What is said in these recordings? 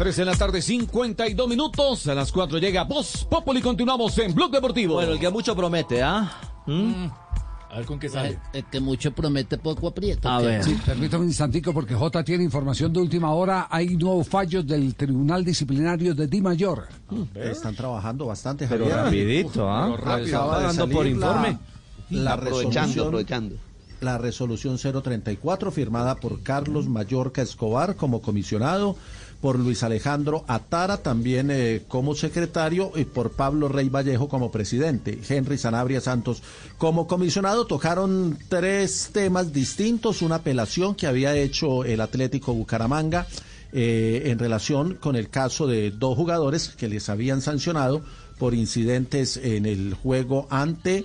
3 de la tarde, 52 minutos. A las 4 llega Voz Populi. Continuamos en Blog Deportivo. Bueno, el que mucho promete, ¿ah? A ver con qué sale. El que mucho promete poco aprieta. A ver. Sí, permítame un instantico porque J tiene información de última hora. Hay nuevos fallos del Tribunal Disciplinario de Di Mayor. Están trabajando bastante, Pero Javier. rapidito, ¿ah? De dando por salir la- informe. La, aprovechando, resolución, aprovechando. la resolución 034 firmada por Carlos Mallorca Escobar como comisionado, por Luis Alejandro Atara también eh, como secretario y por Pablo Rey Vallejo como presidente, Henry Sanabria Santos como comisionado. Tocaron tres temas distintos, una apelación que había hecho el Atlético Bucaramanga eh, en relación con el caso de dos jugadores que les habían sancionado por incidentes en el juego ante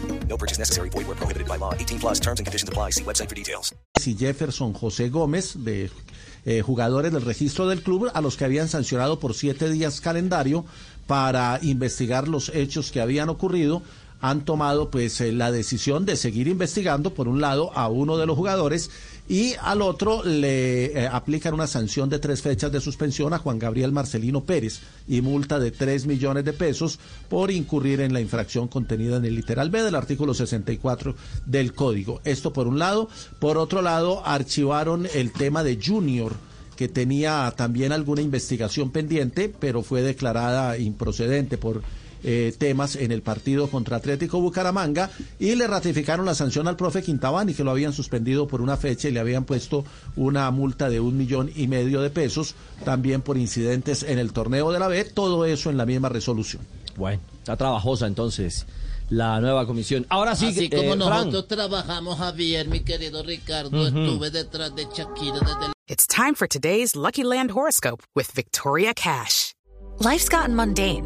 No purchase necessary. Void were prohibited by law. 18 plus terms and conditions apply. See website for details. y Jefferson José Gómez, de eh, jugadores del registro del club, a los que habían sancionado por siete días calendario para investigar los hechos que habían ocurrido. Han tomado pues eh, la decisión de seguir investigando, por un lado, a uno de los jugadores y al otro le eh, aplican una sanción de tres fechas de suspensión a Juan Gabriel Marcelino Pérez y multa de tres millones de pesos por incurrir en la infracción contenida en el literal B del artículo 64 del código. Esto por un lado. Por otro lado, archivaron el tema de Junior que tenía también alguna investigación pendiente, pero fue declarada improcedente por eh, temas en el partido contra Atlético Bucaramanga y le ratificaron la sanción al profe Quintabani que lo habían suspendido por una fecha y le habían puesto una multa de un millón y medio de pesos también por incidentes en el torneo de la B, todo eso en la misma resolución. Bueno, está trabajosa entonces la nueva comisión. Ahora sí, Así eh, como Fran. nosotros trabajamos, Javier, mi querido Ricardo, estuve detrás de Shakira desde el It's time for today's Lucky Land horoscope with Victoria Cash. Life's gotten mundane,